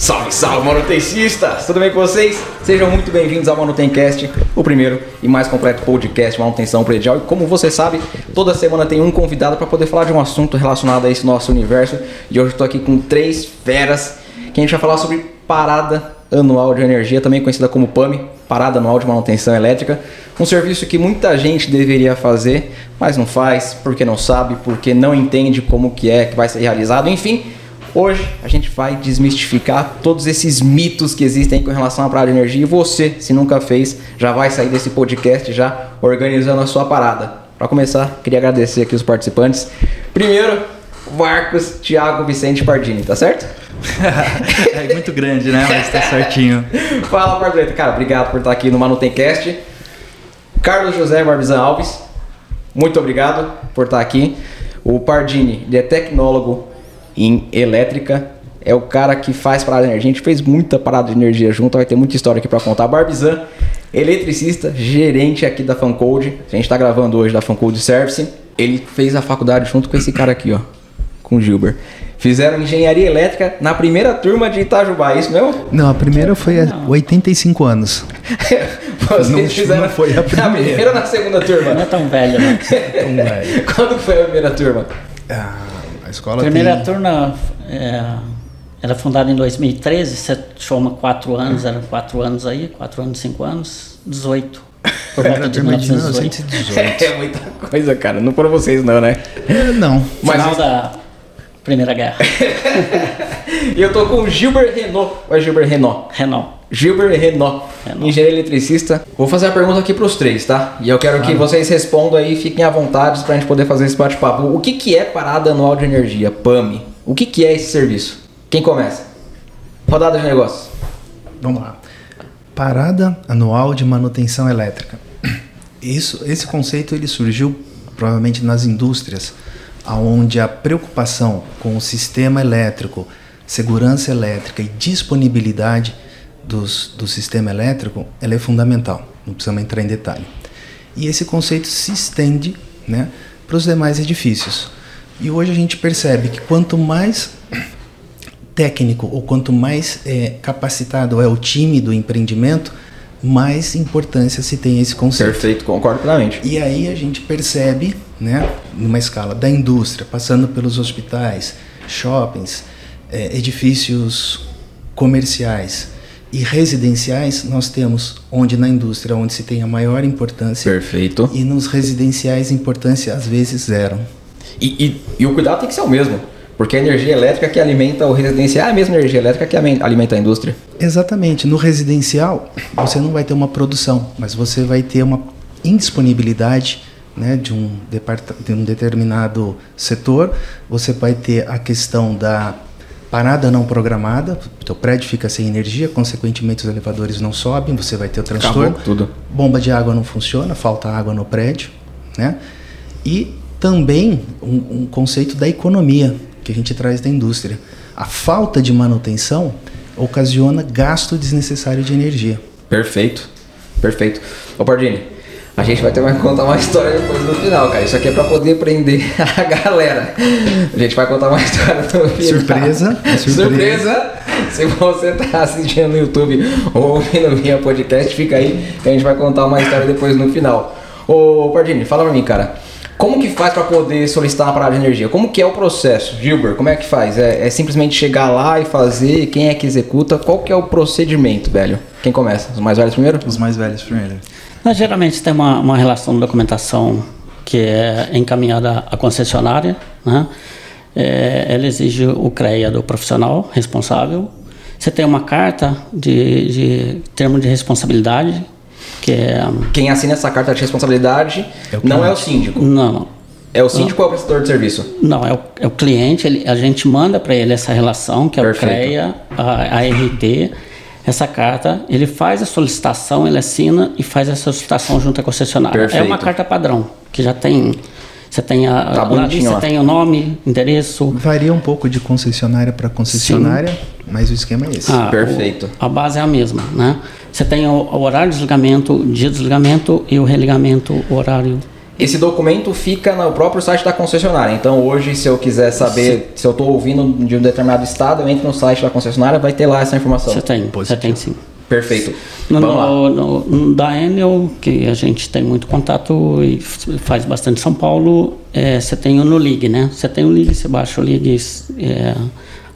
Salve, salve, manutencistas! Tudo bem com vocês? Sejam muito bem-vindos ao Manutencast, o primeiro e mais completo podcast de manutenção predial. E como você sabe, toda semana tem um convidado para poder falar de um assunto relacionado a esse nosso universo. E hoje estou aqui com três feras que a gente vai falar sobre parada anual de energia, também conhecida como PAMI, Parada Anual de Manutenção Elétrica. Um serviço que muita gente deveria fazer, mas não faz, porque não sabe, porque não entende como que é que vai ser realizado, enfim... Hoje a gente vai desmistificar todos esses mitos que existem com relação à parada de energia e você, se nunca fez, já vai sair desse podcast já organizando a sua parada. Para começar, queria agradecer aqui os participantes. Primeiro, Marcos Thiago Vicente Pardini, tá certo? é muito grande, né? Mas tá certinho. Fala, Margareta. Cara, obrigado por estar aqui no Manutencast. Carlos José Barbizan Alves, muito obrigado por estar aqui. O Pardini, ele é tecnólogo em elétrica. É o cara que faz parada de energia. A gente fez muita parada de energia junto, vai ter muita história aqui para contar. Barbizan, eletricista, gerente aqui da Fancode. A gente está gravando hoje da Fancode Service. Ele fez a faculdade junto com esse cara aqui, ó, com o Gilbert. Fizeram engenharia elétrica na primeira turma de Itajubá, é isso mesmo? Não, a primeira foi há 85 anos. Vocês não, fizeram não foi a primeira. Na primeira ou na segunda turma? Não é tão velho, né? tão velho. Quando foi a primeira turma? Ah, a escola Primeira tem... turma é, era fundada em 2013, você chama quatro anos, eram quatro anos aí, quatro anos, cinco anos, 18. Por volta de 1918. É muita coisa, cara. Não foram vocês não, né? É, não. Mas Final da Primeira Guerra. e eu tô com o Gilbert Renault. Ou é Gilbert Renault? Renault. Gilbert Renault, Renault, engenheiro eletricista. Vou fazer a pergunta aqui para os três, tá? E eu quero claro. que vocês respondam aí, fiquem à vontade para a gente poder fazer esse bate-papo. O que, que é Parada Anual de Energia, PAMI? O que, que é esse serviço? Quem começa? Rodada de negócios. Vamos lá. Parada Anual de Manutenção Elétrica. Isso, esse conceito ele surgiu provavelmente nas indústrias, onde a preocupação com o sistema elétrico, segurança elétrica e disponibilidade dos, do sistema elétrico, ela é fundamental. Não precisamos entrar em detalhe. E esse conceito se estende né, para os demais edifícios. E hoje a gente percebe que quanto mais técnico ou quanto mais é, capacitado é o time do empreendimento, mais importância se tem esse conceito. Perfeito, concordo plenamente. E aí a gente percebe, né, numa escala da indústria, passando pelos hospitais, shoppings, é, edifícios comerciais, e residenciais nós temos onde na indústria onde se tem a maior importância. Perfeito. E nos residenciais importância às vezes zero. E, e, e o cuidado tem que ser o mesmo porque a energia elétrica que alimenta o residencial é a mesma energia elétrica que alimenta a indústria. Exatamente. No residencial você não vai ter uma produção mas você vai ter uma indisponibilidade né, de, um de um determinado setor. Você vai ter a questão da parada não programada, o teu prédio fica sem energia, consequentemente os elevadores não sobem, você vai ter o transtorno. Acabou tudo. Bomba de água não funciona, falta água no prédio, né? E também um, um conceito da economia que a gente traz da indústria. A falta de manutenção ocasiona gasto desnecessário de energia. Perfeito, perfeito. Ô Pardini, a gente vai ter que contar uma história depois no final, cara. Isso aqui é pra poder prender a galera. A gente vai contar uma história no final. Surpresa. Surpresa. surpresa. Se você tá assistindo no YouTube ou ouvindo via podcast, fica aí que a gente vai contar uma história depois no final. Ô, Pardini, fala pra mim, cara. Como que faz para poder solicitar uma parada de energia? Como que é o processo? Gilbert, como é que faz? É, é, simplesmente chegar lá e fazer? Quem é que executa? Qual que é o procedimento, velho? Quem começa? Os mais velhos primeiro? Os mais velhos primeiro. Nós geralmente tem uma, uma relação de documentação que é encaminhada à concessionária, né? É, ela exige o CREA do profissional responsável. Você tem uma carta de, de termo de responsabilidade, que é... Quem assina essa carta de responsabilidade é não é o síndico? Não, não. É o síndico ou é o prestador de serviço? Não, é o, é o cliente. Ele, a gente manda para ele essa relação, que é Perfeito. o CREA, a, a RT, essa carta, ele faz a solicitação, ele assina e faz a solicitação junto à concessionária. Perfeito. É uma carta padrão, que já tem. Você tem a, tá lá, você tem o nome, endereço. Varia um pouco de concessionária para concessionária, Sim. mas o esquema é esse. Ah, Perfeito. O, a base é a mesma, né? Você tem o, o, horário de desligamento, o dia de desligamento e o religamento, o horário Esse documento fica no próprio site da concessionária. Então hoje, se eu quiser saber se eu estou ouvindo de um determinado estado, eu entro no site da concessionária, vai ter lá essa informação. Você tem, você tem sim. Perfeito. No, Vamos lá. no, no- da Enel, que a gente tem muito contato e faz bastante em São Paulo, é, você tem o no Lig, né? Você tem o Lig, você baixa o Lig, é,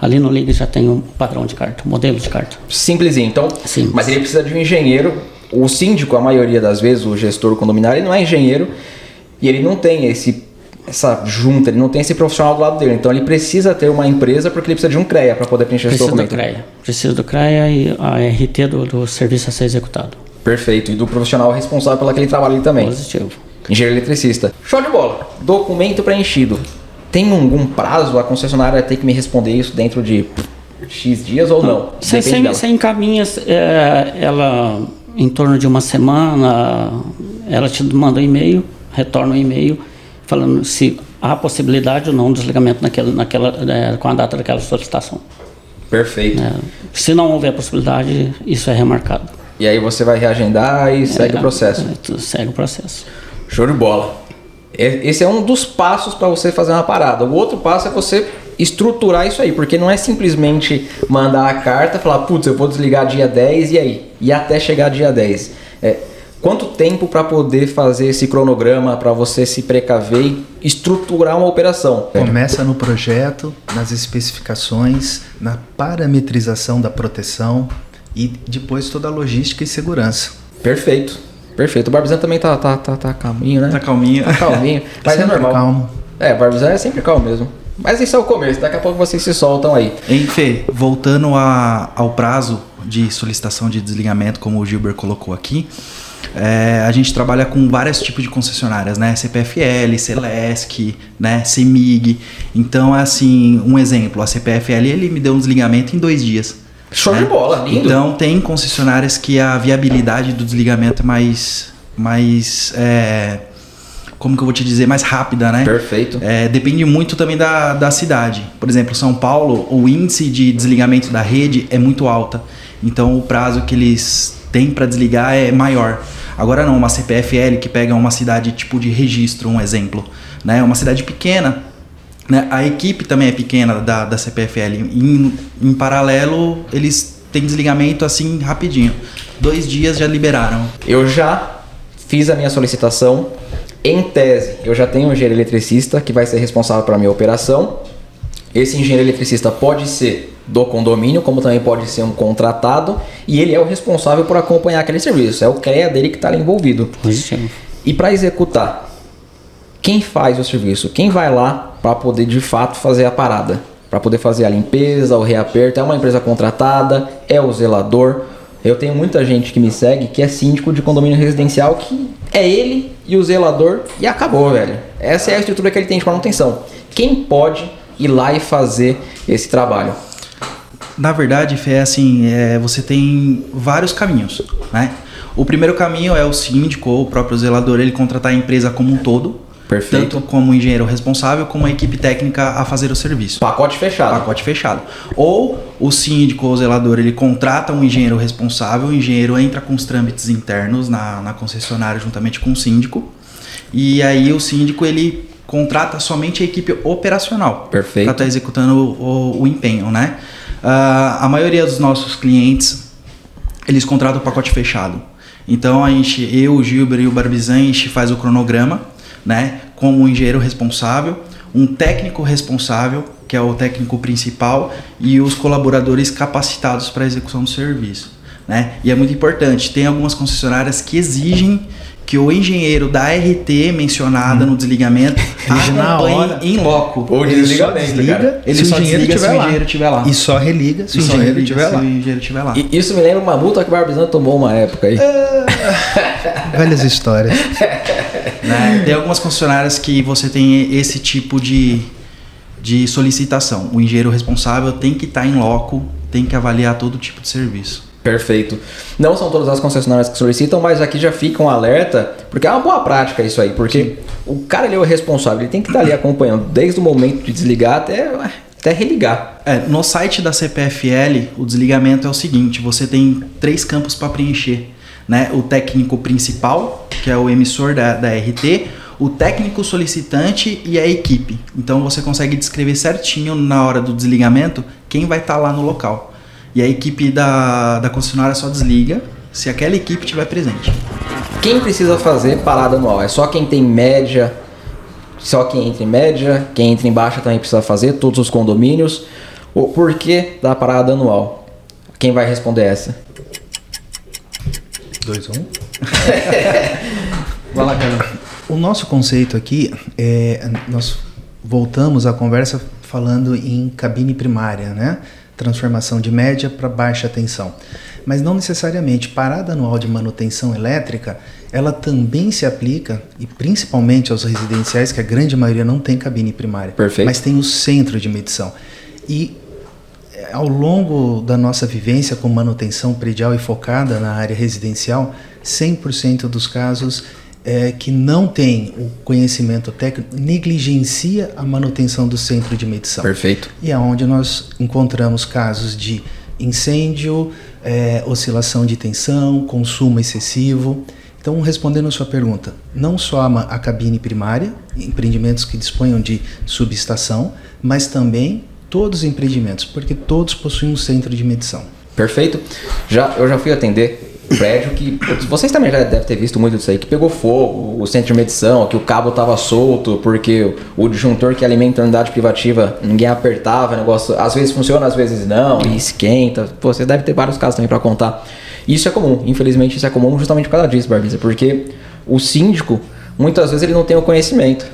ali no Lig já tem o padrão de carta, o modelo de carta. Simplesinho. Então, Sim. mas ele precisa de um engenheiro. O síndico, a maioria das vezes, o gestor condominiário, ele não é engenheiro e ele não tem esse essa junta, ele não tem esse profissional do lado dele. Então ele precisa ter uma empresa porque ele precisa de um CREA para poder preencher esse Precisa do documento. CREA. Precisa do CREA e a RT do, do serviço a ser executado. Perfeito. E do profissional responsável pelo aquele trabalho ali também. Positivo. Engenheiro eletricista. Show de bola. Documento preenchido. Tem algum prazo? A concessionária tem que me responder isso dentro de X dias ou não? Você, você, você encaminha é, ela em torno de uma semana, ela te manda um e-mail, retorna um e-mail falando se há possibilidade ou não de desligamento naquela, naquela, é, com a data daquela solicitação. Perfeito. né? Se não houver possibilidade, isso é remarcado. E aí você vai reagendar e segue É, o processo. é, segue o processo. Show de bola. Esse é um dos passos para você fazer uma parada. O outro passo é você estruturar isso aí, porque não é simplesmente mandar a carta e falar, putz, eu vou desligar dia 10 e aí? E até chegar dia 10. É, quanto tempo para poder fazer esse cronograma, para você se precaver e estruturar uma operação? Começa no projeto, nas especificações, na parametrização da proteção e depois toda a logística e segurança. Perfeito. Perfeito. O Barbizan também tá, tá, tá, tá calminho, né? Tá calminho. Tá calminho. Mas é normal. calmo. É, o Barbizan é sempre calmo mesmo. Mas isso é o começo, daqui a pouco vocês se soltam aí. Hein, Fê, voltando a- ao prazo de solicitação de desligamento, como o Gilbert colocou aqui, é, a gente trabalha com vários tipos de concessionárias, né? CPFL, Celesc, né? CEMIG. Então, é assim, um exemplo, a CPFL ele me deu um desligamento em dois dias. Show né? de bola, lindo. Então, tem concessionárias que a viabilidade do desligamento é mais. mais é, como que eu vou te dizer? Mais rápida, né? Perfeito. É, depende muito também da, da cidade. Por exemplo, São Paulo, o índice de desligamento da rede é muito alta. Então o prazo que eles têm para desligar é maior. Agora não, uma CPFL que pega uma cidade tipo de registro, um exemplo, né? Uma cidade pequena, né? A equipe também é pequena da, da CPFL. Em, em paralelo, eles têm desligamento assim rapidinho. Dois dias já liberaram. Eu já fiz a minha solicitação. Em tese, eu já tenho um engenheiro eletricista que vai ser responsável pela minha operação. Esse engenheiro eletricista pode ser do condomínio, como também pode ser um contratado, e ele é o responsável por acompanhar aquele serviço. É o CREA dele que está ali envolvido. Positivo. E para executar, quem faz o serviço? Quem vai lá para poder de fato fazer a parada? Para poder fazer a limpeza, o reaperto? É uma empresa contratada? É o zelador? Eu tenho muita gente que me segue que é síndico de condomínio residencial que é ele e o zelador e acabou, velho. Essa é a estrutura que ele tem de manutenção. Quem pode ir lá e fazer esse trabalho? Na verdade, Fê, é assim, é, você tem vários caminhos, né? O primeiro caminho é o síndico ou o próprio zelador, ele contratar a empresa como um todo, Perfeito. tanto como o engenheiro responsável, como a equipe técnica a fazer o serviço. Pacote fechado. Pacote fechado. Ou o síndico ou o zelador, ele contrata um engenheiro responsável, o engenheiro entra com os trâmites internos na, na concessionária juntamente com o síndico, e aí o síndico, ele contrata somente a equipe operacional. Perfeito. Para estar executando o, o empenho, né? Ah, a maioria dos nossos clientes, eles contratam o pacote fechado. Então a gente, eu, o Gilber e o Barbizan, a gente faz o cronograma, né? Como um engenheiro responsável, um técnico responsável, que é o técnico principal, e os colaboradores capacitados para a execução do serviço. Né? E é muito importante, tem algumas concessionárias que exigem que o engenheiro da RT mencionada no desligamento acompanhe hora. em loco. Ou Ele desligamento, desliga cara. Ele se o só engenheiro desliga se o lá. engenheiro estiver lá. E só religa se o engenheiro estiver se lá. o engenheiro estiver lá. E isso me lembra uma multa que o Barbizan tomou uma época aí. Velhas histórias. né? Tem algumas concessionárias que você tem esse tipo de, de solicitação. O engenheiro responsável tem que estar em loco, tem que avaliar todo tipo de serviço. Perfeito. Não são todas as concessionárias que solicitam, mas aqui já fica um alerta, porque é uma boa prática isso aí, porque o cara ele é o responsável, ele tem que estar ali acompanhando desde o momento de desligar até, até religar. É, no site da CPFL, o desligamento é o seguinte: você tem três campos para preencher. Né? O técnico principal, que é o emissor da, da RT, o técnico solicitante e a equipe. Então você consegue descrever certinho na hora do desligamento quem vai estar lá no local. E a equipe da, da concessionária só desliga se aquela equipe estiver presente. Quem precisa fazer parada anual? É só quem tem média, só quem entra em média, quem entra em baixa também precisa fazer, todos os condomínios. O porquê da parada anual? Quem vai responder essa? 2 1 Vai lá, cara. O nosso conceito aqui é nós voltamos à conversa falando em cabine primária, né? Transformação de média para baixa tensão. Mas não necessariamente parada anual de manutenção elétrica, ela também se aplica e principalmente aos residenciais que a grande maioria não tem cabine primária, Perfeito. mas tem o centro de medição. E é, ao longo da nossa vivência com manutenção predial e focada na área residencial, 100% dos casos é, que não tem o conhecimento técnico negligencia a manutenção do centro de medição. Perfeito. E é onde nós encontramos casos de incêndio, é, oscilação de tensão, consumo excessivo. Então, respondendo a sua pergunta, não só a, cabine primária, empreendimentos que disponham de subestação, mas também todos os empreendimentos, porque todos possuem um centro de medição. Perfeito. Já, eu já fui atender prédio que. Vocês também já devem ter visto muito disso aí, que pegou fogo, o centro de medição, que o cabo tava solto, porque o disjuntor que alimenta a unidade privativa, ninguém apertava, o negócio. Às vezes funciona, às vezes não, e esquenta. Você deve ter vários casos também para contar. Isso é comum, infelizmente isso é comum justamente por causa disso, Barbisa, porque o síndico, muitas vezes ele não tem o conhecimento.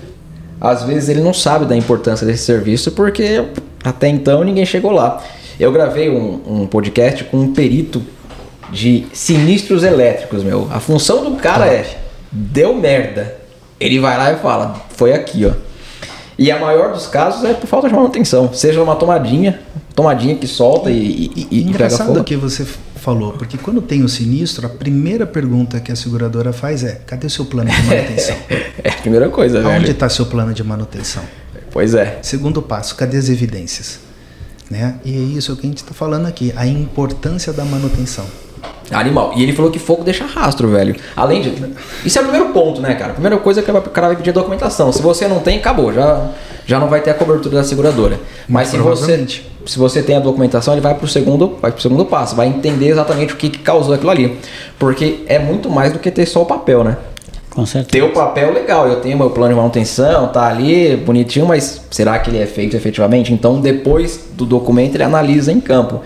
Às vezes ele não sabe da importância desse serviço porque até então ninguém chegou lá. Eu gravei um, um podcast com um perito de sinistros elétricos, meu. A função do cara é deu merda. Ele vai lá e fala, foi aqui, ó. E a maior dos casos é por falta de manutenção. Seja uma tomadinha, tomadinha que solta e, e, e- e pega engraçado fogo. o que você falou, porque quando tem o sinistro, a primeira pergunta que a seguradora faz é: cadê o seu plano de manutenção? É a primeira coisa, Aonde velho. está seu plano de manutenção? Pois é. Segundo passo, cadê as evidências? Né? E é isso que a gente está falando aqui, a importância da manutenção. Animal. E ele falou que fogo deixa rastro, velho. Além de. Isso é o primeiro ponto, né, cara? A primeira coisa é que o cara vai pedir documentação. Se você não tem, acabou. Já, já não vai ter a cobertura da seguradora. Mas se você, se você tem a documentação, ele vai pro segundo, vai pro segundo passo. Vai entender exatamente o que, que causou aquilo ali. Porque é muito mais do que ter só o papel, né? Com certeza. Ter o papel legal, eu tenho meu plano de manutenção, tá ali bonitinho, mas será que ele é feito efetivamente? Então, depois do documento, ele analisa em campo.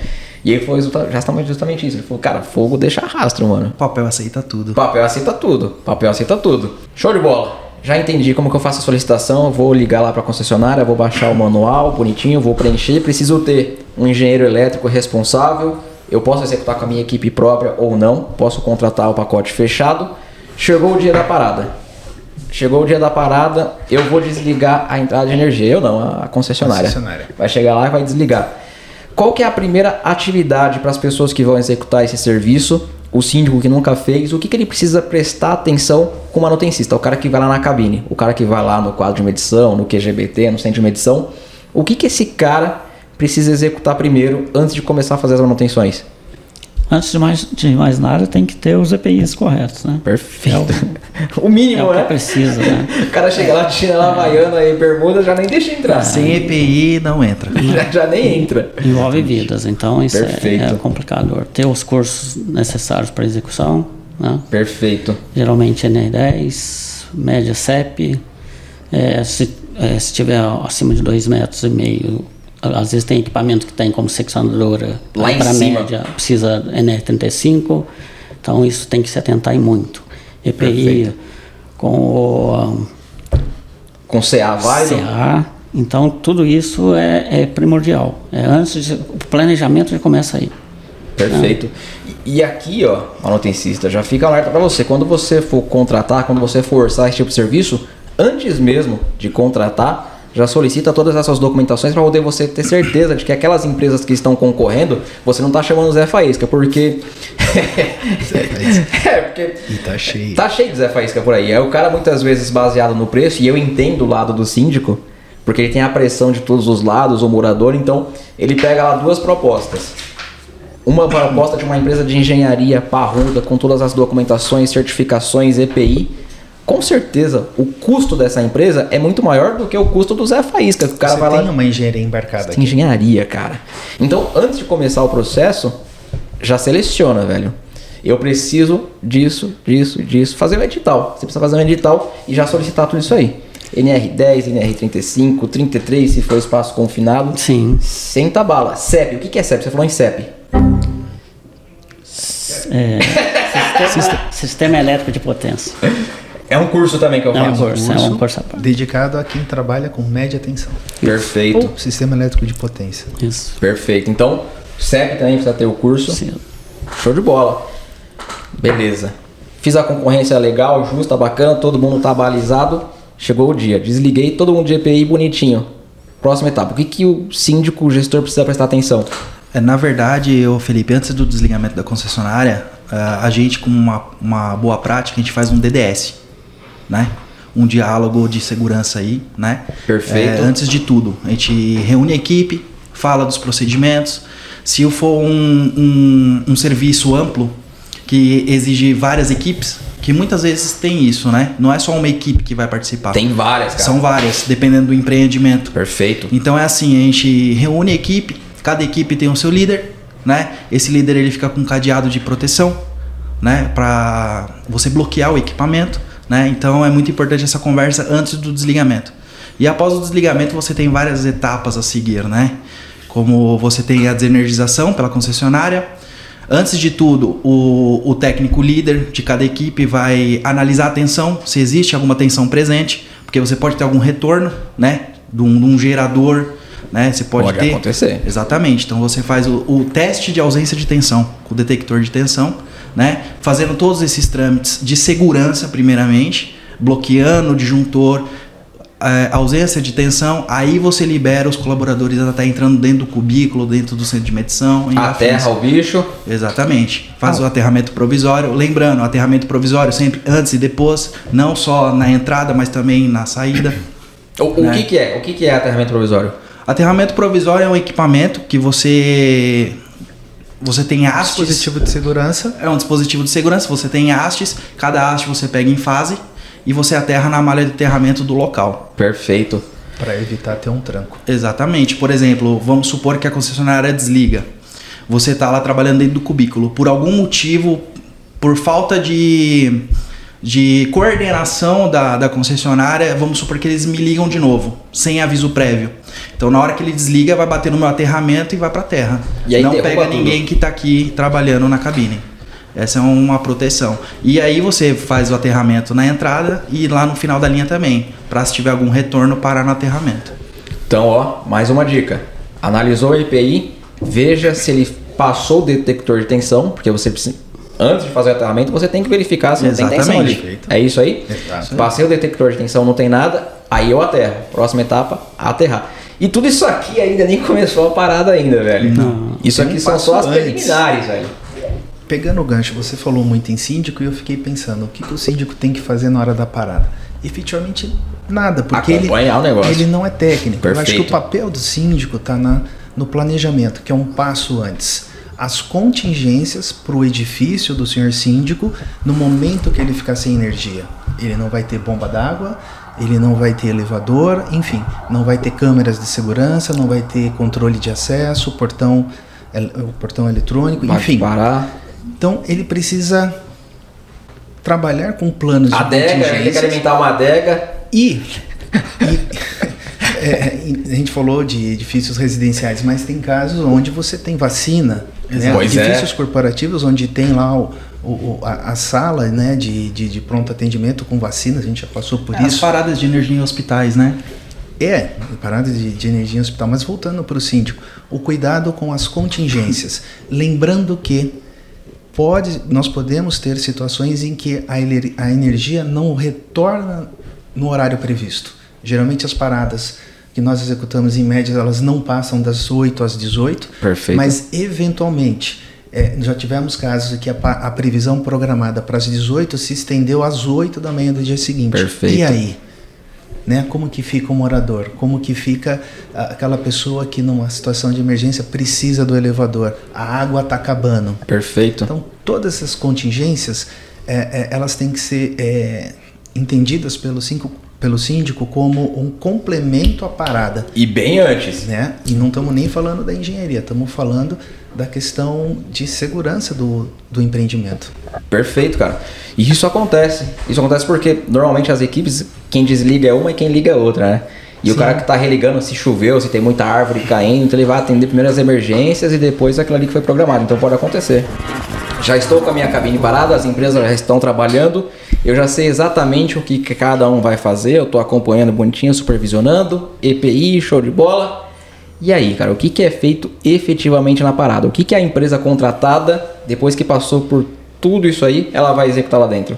E ele foi justa- justamente, justamente isso. Ele falou, cara, fogo deixa rastro, mano. Papel aceita tudo. Papel aceita tudo. Papel aceita tudo. Show de bola. Já entendi como que eu faço a solicitação. Vou ligar lá para a concessionária, vou baixar o manual bonitinho, vou preencher. Preciso ter um engenheiro elétrico responsável. Eu posso executar com a minha equipe própria ou não. Posso contratar o pacote fechado. Chegou o dia da parada. Chegou o dia da parada, eu vou desligar a entrada de energia. Eu não, a concessionária. Concessionária. Vai chegar lá e vai desligar. Qual que é a primeira atividade para as pessoas que vão executar esse serviço? O síndico que nunca fez, o que, que ele precisa prestar atenção com o manutencista? O cara que vai lá na cabine, o cara que vai lá no quadro de medição, no QGBT, no centro de medição. O que, que esse cara precisa executar primeiro antes de começar a fazer as manutenções? Antes de mais, de mais nada, tem que ter os EPIs corretos, né? Perfeito. o É mínimo, o que né? precisa, né? O cara chega lá de chinela havaiana e bermuda, já nem deixa entrar. Sem EPI não entra. Já, já nem entra. Envolve vidas, então isso é, Perfeito. é complicador. Ter os cursos necessários para execução, né? Perfeito. geralmente NR10, média CEP. É, se, é, se tiver acima de 2 metros e meio, às vezes tem equipamento que tem como seccionadora Lá em para média, precisa NR35, então isso tem que se atentar em muito. EPI Perfeito. com o Com CA vai? CA, então tudo isso é, é primordial. É antes de, o planejamento já começa aí. Perfeito. E, e aqui, ó, manutencista, já fica alerta pra você. Quando você for contratar, quando você for orçar esse tipo de serviço, antes mesmo de contratar, já solicita todas essas documentações para poder você ter certeza de que aquelas empresas que estão concorrendo, você não tá chamando Zé Faísca, porque. é, porque. E tá cheio. Tá cheio de Zé Faísca por aí. É o cara muitas vezes baseado no preço, e eu entendo o lado do síndico, porque ele tem a pressão de todos os lados, o morador, então ele pega lá duas propostas. Uma proposta de uma empresa de engenharia parruda, com todas as documentações, certificações, EPI, com certeza o custo dessa empresa é muito maior do que o custo do Zé Faísca. Que o cara Você vai tem lá. uma engenharia embarcada Tem aqui. engenharia, cara. Então, antes de começar o processo, já seleciona, velho. Eu preciso disso, disso, disso. Fazer um edital. Você precisa fazer um edital e já solicitar tudo isso aí. NR10, NR35, 33, se for espaço confinado. Sim. Senta a bala. CEP, o que que é CEP? Você falou em CEP. É, sistema, sistema elétrico de potência. É um curso também que eu É um faço. curso, é um curso à parte. Dedicado a quem trabalha com média tensão. Perfeito. Ou sistema elétrico de potência. Isso. Perfeito. Então, CEP também precisa ter o curso. Sim. Show de bola. Beleza. Fiz a concorrência legal, justa, bacana, todo mundo tá balizado. Chegou o dia. Desliguei todo mundo de EPI bonitinho. Próxima etapa. O que, que o síndico, o gestor precisa prestar atenção? É, na verdade, ô Felipe, antes do desligamento da concessionária, ah, a gente, com uma, uma boa prática, a gente faz um DDS, né? Um diálogo de segurança aí, né? Perfeito. É, antes de tudo, a gente reúne a equipe, fala dos procedimentos. Se for um, um, um serviço amplo, que exige várias equipes, que muitas vezes tem isso, né? Não é só uma equipe que vai participar. Tem várias, cara. São várias, dependendo do empreendimento. Perfeito. Então é assim, a gente reúne a equipe, cada equipe tem o seu líder, né? Esse líder ele fica com um cadeado de proteção, né, para você bloquear o equipamento, né? Então é muito importante essa conversa antes do desligamento. E após o desligamento você tem várias etapas a seguir, né? Como você tem a desenergização pela concessionária. Antes de tudo, o, o técnico líder de cada equipe vai analisar a tensão, se existe alguma tensão presente, porque você pode ter algum retorno, né? De um, de um gerador, né? Você pode, Pode ter. acontecer. Exatamente. Então você faz o, o teste de ausência de tensão com o detector de tensão, né? Fazendo todos esses trâmites de segurança, primeiramente, bloqueando o disjuntor, é, ausência de tensão, aí você libera os colaboradores a estar entrando dentro do cubículo, dentro do centro de medição. Aterra o bicho. Exatamente. Faz Ah. o aterramento provisório. Lembrando, o aterramento provisório sempre antes e depois, não só na entrada, mas também na saída. O, o Né? que, que é? O que, que é aterramento provisório? Aterramento provisório é um equipamento que você você tem hastes. Dispositivo de segurança. É um dispositivo de segurança. Você tem hastes. Cada haste você pega em fase e você aterra na malha de aterramento do local. Perfeito. Para evitar ter um tranco. Exatamente. Por exemplo, vamos supor que a concessionária desliga. Você está lá trabalhando dentro do cubículo. Por algum motivo, por falta de, de coordenação da, da concessionária, vamos supor que eles me ligam de novo, sem aviso prévio. Então, na hora que ele desliga, vai bater no meu aterramento e vai para terra. E aí Não pega tudo. ninguém que está aqui trabalhando na cabine. Essa é uma proteção. E aí você faz o aterramento na entrada e lá no final da linha também, para se tiver algum retorno parar no aterramento. Então, ó, mais uma dica. Analisou o EPI, veja se ele passou o detector de tensão, porque você precisa. Antes de fazer o aterramento, você tem que verificar se não tem tensão ali. Exatamente. É isso aí? Exato. Passei o detector de tensão, não tem nada, aí eu aterro. Próxima etapa, aterrar. E tudo isso aqui ainda nem começou a parada ainda, velho. Não. Isso aqui são só as antes. preliminares, velho. Pegando o gancho, você falou muito em síndico e eu fiquei pensando, o que, que o síndico tem que fazer na hora da parada? Efetivamente, nada, porque ele, ele não é técnico. Eu acho que Perfeito. o papel do síndico está no planejamento, que é um passo antes. As contingências para o edifício do senhor síndico no momento que ele ficar sem energia. Ele não vai ter bomba d'água, ele não vai ter elevador, enfim, não vai ter câmeras de segurança, não vai ter controle de acesso, portão, el- o portão eletrônico, Vai enfim. parar. Então ele precisa trabalhar com planos de Adega, ele tem que contingência alimentar uma adega. e, e- é, e a gente falou de edifícios residenciais, mas tem casos onde você tem vacina, né? Pois é. edifícios corporativos onde tem lá o, o- a, a sala né, de, de, de pronto atendimento com vacina, a gente já passou por As isso. paradas de energia em hospitais, né? É, parada de, de energia em hospital. Mas voltando para o síndico, o cuidado com as contingências. Lembrando que pode, nós podemos ter situações em que a, a energia não retorna no horário previsto. Geralmente as paradas que nós executamos em média, elas não passam das 8 às 18. Perfeito. Mas eventualmente, é, já tivemos casos em que a, a previsão programada para as 18 se estendeu às 8 da manhã do dia seguinte. Perfeito. E aí? Né? Como que fica o morador? Como que fica ah, aquela pessoa que numa situação de emergência precisa do elevador? A água está acabando. Perfeito. Então todas essas contingências, é, é, elas têm que ser é, entendidas pelo, cinco, pelo síndico como um complemento à parada. E bem antes. Né? E não estamos nem falando da engenharia, estamos falando da questão de segurança do, do empreendimento. Perfeito, cara. E isso acontece. Isso acontece porque normalmente as equipes, quem desliga é uma e quem liga é outra, né? E Sim. o cara que está religando se choveu, se tem muita árvore caindo, então ele vai atender primeiro as emergências e depois aquilo ali que foi programado. Então pode acontecer. Já estou com a minha cabine parada, as empresas já estão trabalhando. Eu já sei exatamente o que cada um vai fazer. Eu estou acompanhando bonitinho, supervisionando. EPI, show de bola. E aí, cara, o que, que é feito efetivamente na parada? O que, que a empresa contratada, depois que passou por tudo isso aí, ela vai executar lá dentro?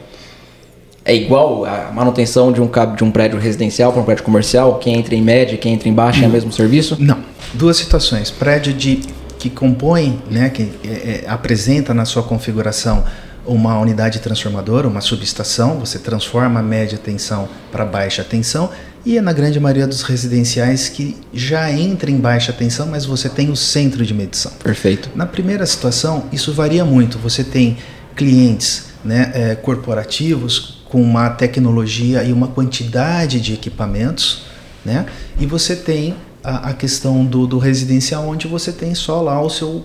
É igual a manutenção de um, de um prédio residencial para um prédio comercial? Quem entra em média, quem entra em baixa é o mesmo serviço? Não. Duas situações. Prédio de que compõe, né, que é, é, apresenta na sua configuração uma unidade transformadora, uma subestação, você transforma a média tensão para baixa tensão e é na grande maioria dos residenciais que já entra em baixa tensão, mas você tem o centro de medição. Perfeito. Na primeira situação, isso varia muito. Você tem clientes né, é, corporativos com uma tecnologia e uma quantidade de equipamentos, né, e você tem a, a questão do, do residencial, onde você tem só lá o seu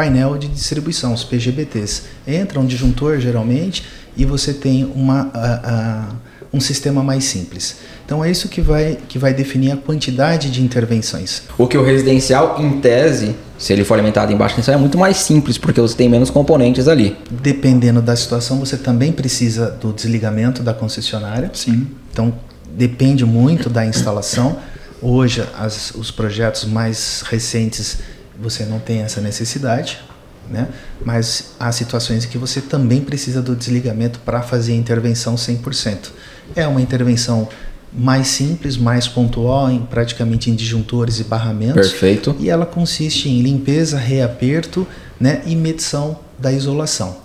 painel de distribuição, os PGBTs. Entra um disjuntor geralmente e você tem uma, a, a, um sistema mais simples. Então é isso que vai, que vai definir a quantidade de intervenções. O que o residencial, em tese, se ele for alimentado em baixa tensão, é muito mais simples, porque você tem menos componentes ali. Dependendo da situação, você também precisa do desligamento da concessionária. Sim. Então depende muito da instalação. Hoje, as, os projetos mais recentes, você não tem essa necessidade, né? mas há situações em que você também precisa do desligamento para fazer a intervenção 100%. É uma intervenção mais simples, mais pontual, em, praticamente em disjuntores e barramentos. Perfeito. E ela consiste em limpeza, reaperto né, e medição da isolação.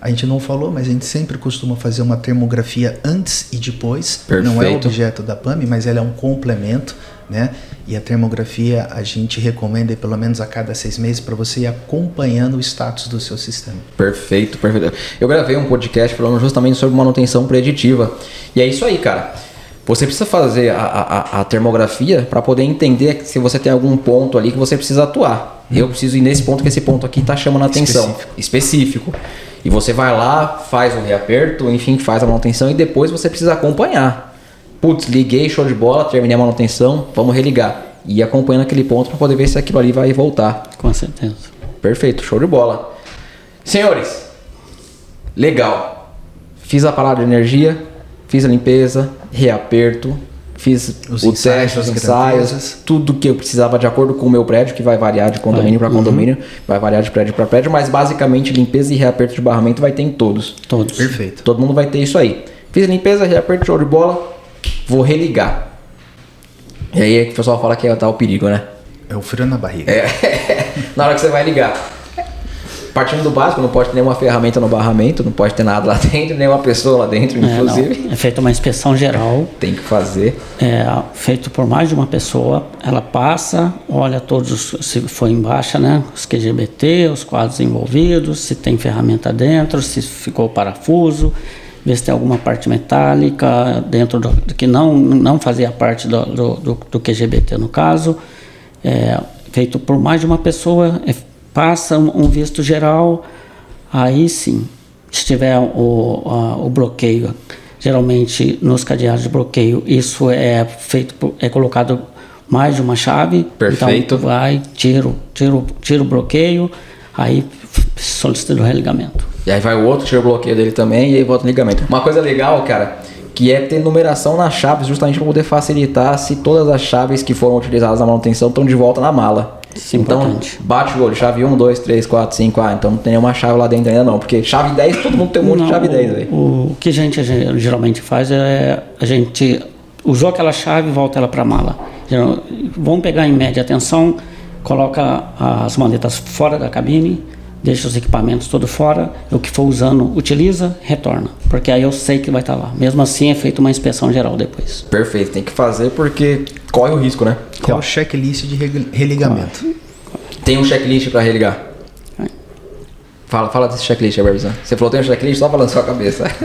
A gente não falou, mas a gente sempre costuma fazer uma termografia antes e depois. Perfeito. Não é objeto da PAMI, mas ela é um complemento. Né? E a termografia a gente recomenda pelo menos a cada seis meses para você ir acompanhando o status do seu sistema. Perfeito, perfeito. Eu gravei um podcast falando justamente sobre manutenção preditiva. E é isso aí, cara. Você precisa fazer a, a, a termografia para poder entender se você tem algum ponto ali que você precisa atuar. Hum. Eu preciso ir nesse ponto que esse ponto aqui está chamando a atenção. Específico. Específico. E você vai lá, faz o reaperto, enfim, faz a manutenção e depois você precisa acompanhar. Putz, liguei, show de bola, terminei a manutenção, vamos religar. E acompanhando aquele ponto para poder ver se aquilo ali vai voltar. Com certeza. Perfeito, show de bola. Senhores, legal. Fiz a parada de energia, fiz a limpeza, reaperto, fiz os o ensaios, teste, os ensaios, tudo que eu precisava de acordo com o meu prédio, que vai variar de condomínio para condomínio, uhum. vai variar de prédio para prédio, mas basicamente limpeza e reaperto de barramento vai ter em todos. Todos. Perfeito. Todo mundo vai ter isso aí. Fiz limpeza, reaperto, show de bola, vou religar. E aí o pessoal fala que tá o perigo, né? É o frio na barriga. É. na hora que você vai ligar partindo do básico, não pode ter nenhuma ferramenta no barramento, não pode ter nada lá dentro, nenhuma pessoa lá dentro, é, inclusive. Não. É feita uma inspeção geral. Tem que fazer. É feito por mais de uma pessoa. Ela passa, olha todos, se foi em baixa, né? Os QGBT, os quadros envolvidos, se tem ferramenta dentro, se ficou parafuso, ver se tem alguma parte metálica dentro do, do que não, não fazia parte do, do, do QGBT no caso. É, feito por mais de uma pessoa. É, passa um visto geral, aí sim, se tiver o, a, o bloqueio, geralmente nos cadeados de bloqueio, isso é feito, é colocado mais de uma chave. Perfeito. Então vai, tira, tira, tira o bloqueio, aí solicita o religamento. E aí vai o outro, tira o bloqueio dele também e aí volta o ligamento. Uma coisa legal, cara, que é ter numeração nas chaves, justamente para poder facilitar se todas as chaves que foram utilizadas na manutenção estão de volta na mala. Isso é então, importante. bate o olho, chave 1, 2, 3, 4, 5, ah, então não tem nenhuma chave lá dentro ainda não, porque chave 10, todo mundo tem um monte não, de chave 10 aí. O, o que a gente geralmente faz é a gente usou aquela chave e volta ela para a mala. Vamos pegar em média atenção, coloca as maletas fora da cabine, deixa os equipamentos todo fora, o que for usando utiliza, retorna, porque aí eu sei que vai estar tá lá. Mesmo assim é feita uma inspeção geral depois. Perfeito, tem que fazer porque corre o risco, né? Qual o checklist de religamento? Tem um checklist para religar? Fala, fala desse checklist, Barbizan. Você falou tem um checklist, só falando sua cabeça.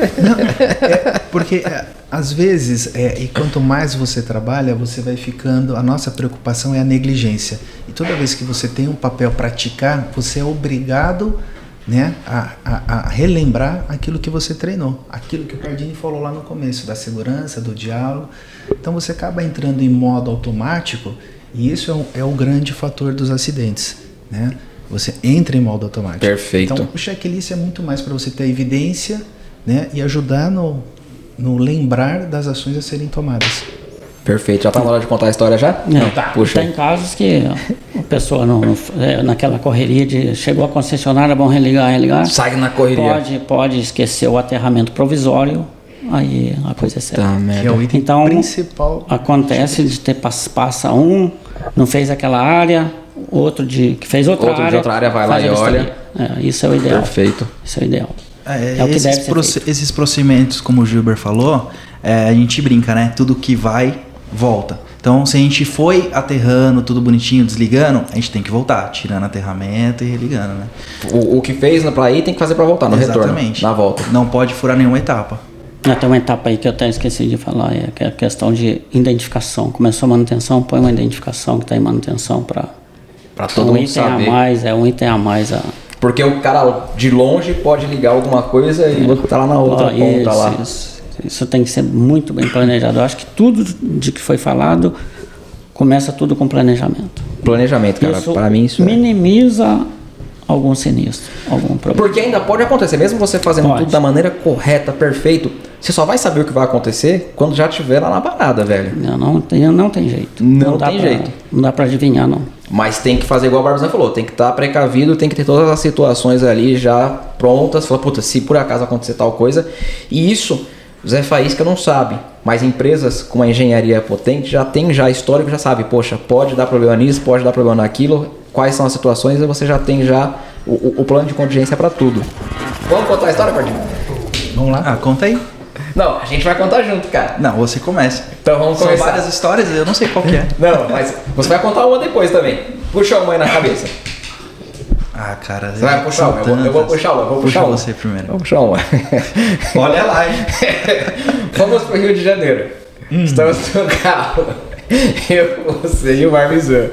É, porque é, às vezes, é, e quanto mais você trabalha, você vai ficando. A nossa preocupação é a negligência. E toda vez que você tem um papel praticar, você é obrigado né, a, a, a relembrar aquilo que você treinou, aquilo que o Pardini falou lá no começo, da segurança, do diálogo. Então você acaba entrando em modo automático e isso é, um, é o grande fator dos acidentes. Né? Você entra em modo automático. Perfeito. Então o checklist é muito mais para você ter evidência né, e ajudar no, no lembrar das ações a serem tomadas. Perfeito. Já tá na hora de contar a história já? É, Não, tá. Puxa. Tem casos que a pessoa não, não- é, naquela correria de chegou a concessionária, vamos religar, religar. Sai na correria. Pode, pode esquecer o aterramento provisório, aí a coisa é séria. Tá, Que é o item Então, principal. Acontece de ter pass- passa um, não fez aquela área, outro de que fez outra Outro de área. outra área vai lá e olha. É, isso é o ideal. Perfeito. Isso é o ideal. É, É o que esses, deve ser proce- feito. esses procedimentos, como o Gilbert falou, é, a gente brinca, né? Tudo que vai, volta. Então, se a gente foi aterrando, tudo bonitinho, desligando, a gente tem que voltar, tirando aterramento e religando, né? O, o que fez pra ir tem que fazer pra voltar, no Exatamente. retorno. Na volta. Não pode furar nenhuma etapa. Ah, Tem uma etapa aí que eu até esqueci de falar, é que é a questão de identificação. Começou a manutenção, põe uma identificação que está em manutenção para Pra todo um mundo item saber. a mais, é um item a mais. A, Porque o cara de longe pode ligar alguma coisa e outro tá lá na outra Ó, ponta isso, lá. Isso, isso tem que ser muito bem planejado. Eu acho que tudo de que foi falado começa tudo com planejamento. Planejamento, cara. Pra mim isso é. minimiza algum sinistro, algum problema. Porque ainda pode acontecer, mesmo você fazendo Pode. tudo da maneira correta, perfeito, você só vai saber o que vai acontecer quando já estiver lá na parada, velho. Não, não, tem, não tem jeito. Não dá tem pra- jeito. Não dá para adivinhar, não. Mas tem que fazer igual o Barbizan falou, tem que estar precavido, tem que ter todas as situações ali já prontas. Falar, puta, se por acaso acontecer tal coisa. E isso, Zé Faísca não sabe. Mas empresas com uma engenharia potente já tem já histórico, já sabe, poxa, pode dar problema nisso, pode dar problema naquilo, quais são as situações, e você já tem já o, o- o plano de contingência para tudo. Vamos contar a história, Pardinho? Vamos lá? Ah, conta aí. Não, a gente vai contar junto, cara. Não, você começa. Então vamos São começar. várias histórias, eu não sei qual que é. Não, mas você vai contar uma depois também. Puxa uma aí na cabeça. Ah, cara. Você vai puxar uma, eu vou, eu vou puxar uma, eu vou Puxa puxar uma. você primeiro. Vamos puxar uma. Olha lá, hein? Fomos pro Rio de Janeiro. Estamos no carro. Eu, você e o Barbizan.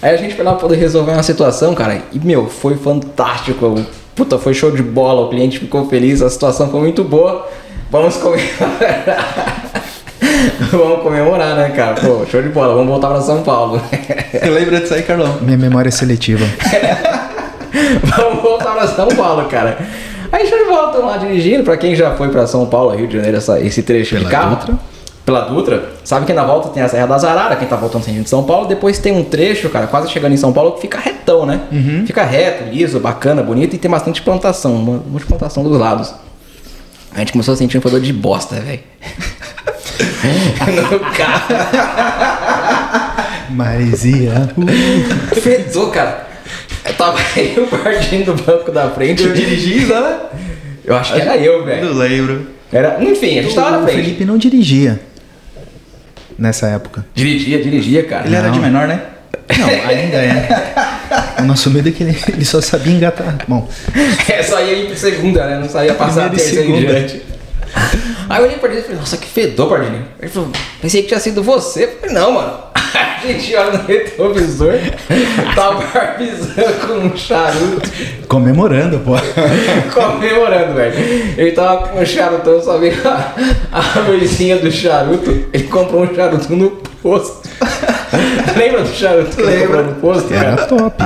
Aí a gente foi lá poder resolver uma situação, cara. E, meu, foi fantástico. Puta, foi show de bola. O cliente ficou feliz. A situação foi muito boa. Vamos comemorar. Vamos comemorar, né, cara? Pô, show de bola. Vamos voltar pra São Paulo. Lembra disso aí, Carlão? Minha memória é seletiva. Vamos voltar pra São Paulo, cara. Aí de bola, estamos lá dirigindo. Pra quem já foi pra São Paulo, Rio de Janeiro, essa- esse trecho de Pela carro. Dutra. Pela Dutra. Sabe que na volta tem a Serra das Araras, quem tá voltando sentido de São Paulo. Depois tem um trecho, cara, quase chegando em São Paulo, que fica retão, né? Fica reto, liso, bacana, bonito e tem bastante plantação. Uma, um monte de plantação dos lados. A gente começou a sentir um fedor de bosta, velho. no carro. Maresia. Fedor, cara. Eu tava aí o Bardinho do banco da frente. Eu dirigi, né? Eu acho que era eu, velho. Não lembro. Era, enfim, a gente tava na O frente. Felipe não dirigia nessa época. Dirigia, dirigia, cara. Ele era de menor, né? Não, ainda é. O nosso medo é que ele, ele só sabia engatar. Bom, É, só ia ir pra segunda, né? Não saía passar a e terceira em diante. Aí eu olhei pra ele e falei, nossa, que fedor, Pardinho. Ele falou, pensei que tinha sido você. Eu falei, não, mano. A gente olha no retrovisor, tá barbizando com um charuto, comemorando, pô. comemorando, velho. Ele tava com um charutão, só veio a, a luzinha do charuto. Ele comprou um charuto no posto. Lembra do charuto que ele comprou no posto? Era cara? top.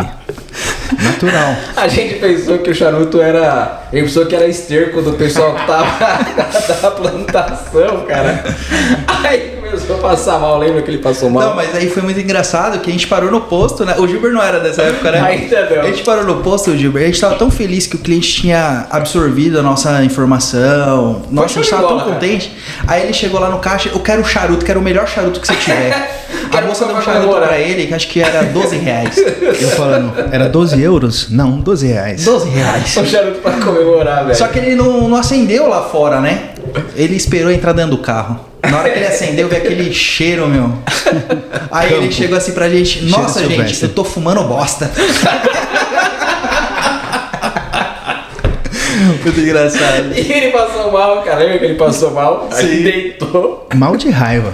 Natural. A gente pensou que o charuto era. Ele pensou que era esterco do pessoal que tava da plantação, cara. Aí começou a passar mal, lembra que ele passou mal? Não, mas aí foi muito engraçado que a gente parou no posto, né? O Gilbert não era dessa época, né? Ainda não. A gente parou no posto, Gilbert, a gente tava tão feliz que o cliente tinha absorvido a nossa informação. Nossa, a gente tava bola, tão cara. contente. Aí ele chegou lá no caixa, eu quero o charuto, quero o melhor charuto que você tiver. a moça deu um charuto comemorar. pra ele, que acho que era 12 reais. Eu falando, era 12 euros? Não, 12 reais. 12 reais. O charuto pra comemorar, velho. Só que ele não, não acendeu lá fora, né? Ele esperou entrar dentro do carro. Na hora que ele acendeu, veio aquele cheiro, meu. Aí ele chegou assim pra gente: Nossa, gente, silvestre. eu tô fumando bosta. Muito engraçado. E ele passou mal, cara. Lembra que ele passou mal? Aí Sim. deitou. Mal de raiva.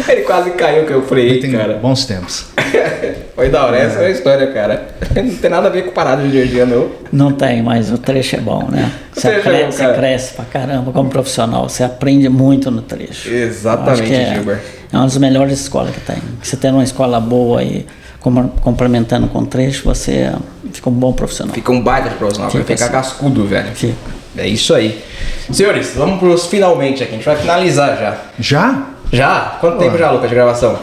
Ele quase caiu que eu freiei, Tem cara. bons tempos. Foi da hora, essa é a história, cara. Não tem nada a ver com parada de energia, não. Não tem, mas o trecho é bom, né? Você, trecho é cre- bom, você cresce pra caramba como profissional, você aprende muito no trecho. Exatamente, que é, Gilbert. é uma das melhores escolas que tem. Você tendo uma escola boa e com- complementando com trecho, você fica um bom profissional. Fica um baita de profissional, Fica fica assim. cascudo, velho. Fica. É isso aí. Senhores, vamos pros finalmente aqui. A gente vai finalizar já. Já? Já? Quanto tempo já, Lucas, de gravação?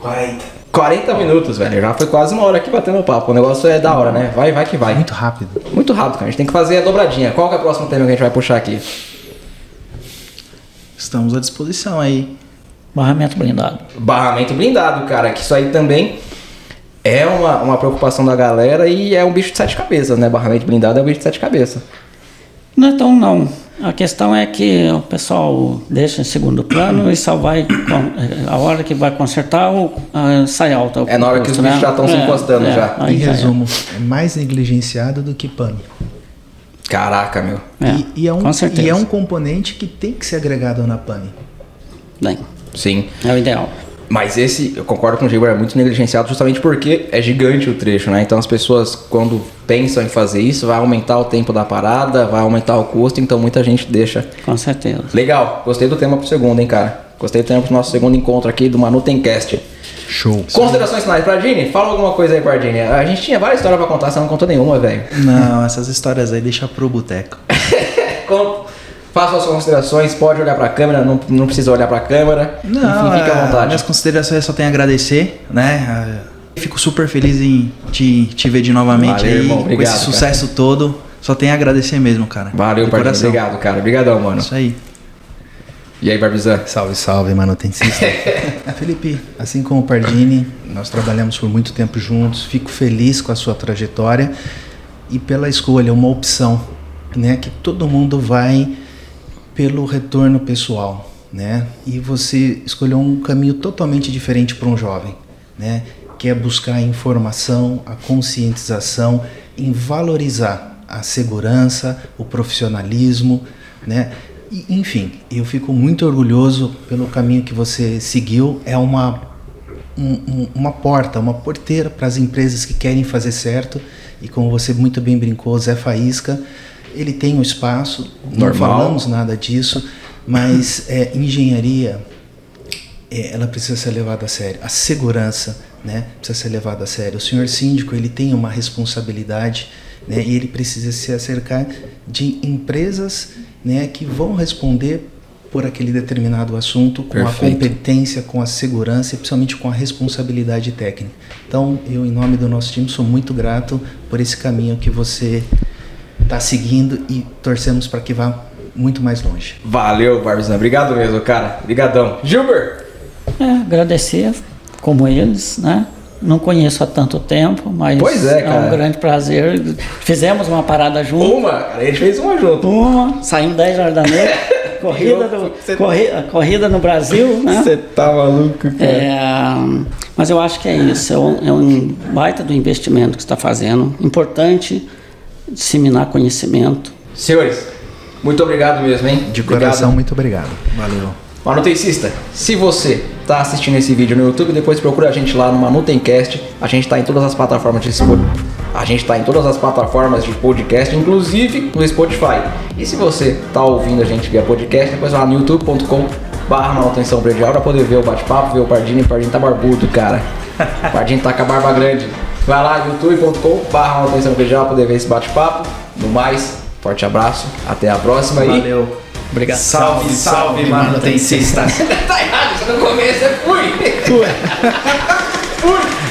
40. 40 minutos, velho. Já foi quase uma hora aqui batendo papo. O negócio é da hora, né? Vai, vai que vai. Muito rápido. Muito rápido, cara. A gente tem que fazer a dobradinha. Qual que é o próximo tema que a gente vai puxar aqui? Estamos à disposição aí. Barramento blindado. Barramento blindado, cara. Que isso aí também é uma, uma preocupação da galera e é um bicho de sete cabeças, né? Barramento blindado é um bicho de sete cabeças. Não é tão não. A questão é que o pessoal deixa em segundo plano e só vai. com- A hora que vai consertar, o- ah, sai alta. É na hora que os bichos já estão se encostando já. aí em já é. resumo, é mais negligenciado do que pano. Caraca, meu. É, e, e é um, com certeza. e é um componente que tem que ser agregado na pane. Bem, Sim. é o ideal. Mas esse, eu concordo com o Gilbert, é muito negligenciado justamente porque é gigante o trecho, né? Então as pessoas, quando pensam em fazer isso, vai aumentar o tempo da parada, vai aumentar o custo, então muita gente deixa. Com certeza. Legal, gostei do tema pro segundo, hein, cara? Gostei do tema pro nosso segundo encontro aqui do Manutencast. Show. Considerações finais, Pardini? Fala alguma coisa aí, Pardini. A gente tinha várias histórias pra contar, você não contou nenhuma, velho. Não, essas histórias aí deixa pro boteco. Con- Faça as suas considerações, pode olhar pra câmera, não, não precisa olhar pra câmera. Não, Enfim, fique à é, vontade. minhas considerações só tenho a agradecer, né? Fico super feliz em te, te ver de novamente Valeu, aí, irmão. com Obrigado, esse sucesso todo. Só tenho a agradecer mesmo, cara. Valeu, coração. Obrigado, cara. Obrigadão, mano. Isso aí. E aí, Barbizan? Salve, salve, manutencista. Felipe, assim como o Pardini, nós trabalhamos por muito tempo juntos. Fico feliz com a sua trajetória e pela escolha, uma opção, né? Que todo mundo vai pelo retorno pessoal, né? E você escolheu um caminho totalmente diferente para um jovem, né? Que é buscar a informação, a conscientização, em valorizar a segurança, o profissionalismo, né? E, enfim, eu fico muito orgulhoso pelo caminho que você seguiu. É uma um- um- uma porta, uma porteira para as empresas que querem fazer certo. E como você muito bem brincou, Zé Faísca, ele tem um espaço, não Normal. falamos nada disso, mas é, engenharia, é, ela precisa ser levada a sério. A segurança né, precisa ser levada a sério. O senhor síndico ele tem uma responsabilidade né, e ele precisa se acercar de empresas né, que vão responder por aquele determinado assunto com a Perfeito. competência, com a segurança e principalmente com a responsabilidade técnica. Então, eu, em nome do nosso time, sou muito grato por esse caminho que você está seguindo e torcemos para que vá muito mais longe. Valeu, Barbizan. Obrigado mesmo, cara. Obrigadão. Gilbert! É, agradecer, como eles, né? Não conheço há tanto tempo, mas Pois é, cara. um grande prazer. Fizemos uma parada junto. Uma, cara. A gente fez uma junto. Uma, saímos 10 horas da noite. corrida, do, Você- corri- corrida no Brasil, né? Você tá maluco, cara. É, mas eu acho que é isso, é um, é um baita do investimento que você está fazendo. Importante disseminar conhecimento. Senhores, muito obrigado mesmo, hein? De Obrigado. coração, muito obrigado. Valeu. Manutencista, se você tá assistindo esse vídeo no YouTube, depois procura a gente lá no Manutencast. A gente tá em todas as plataformas de a gente tá em todas as plataformas de podcast, inclusive no Spotify. E se você tá ouvindo a gente via podcast, depois vai lá no youtube.com barra manutenção predial pra poder ver o bate-papo, ver o Pardini. O Pardini tá barbudo, cara. O Pardini tá com a barba grande. Vai lá, youtube.com barra manutenção predial pra poder ver esse bate-papo. No mais, forte abraço, até a próxima e... Valeu. Obrigado. Salve, salve, manutencista. tá errado, isso no começo é fui. Fui. fui.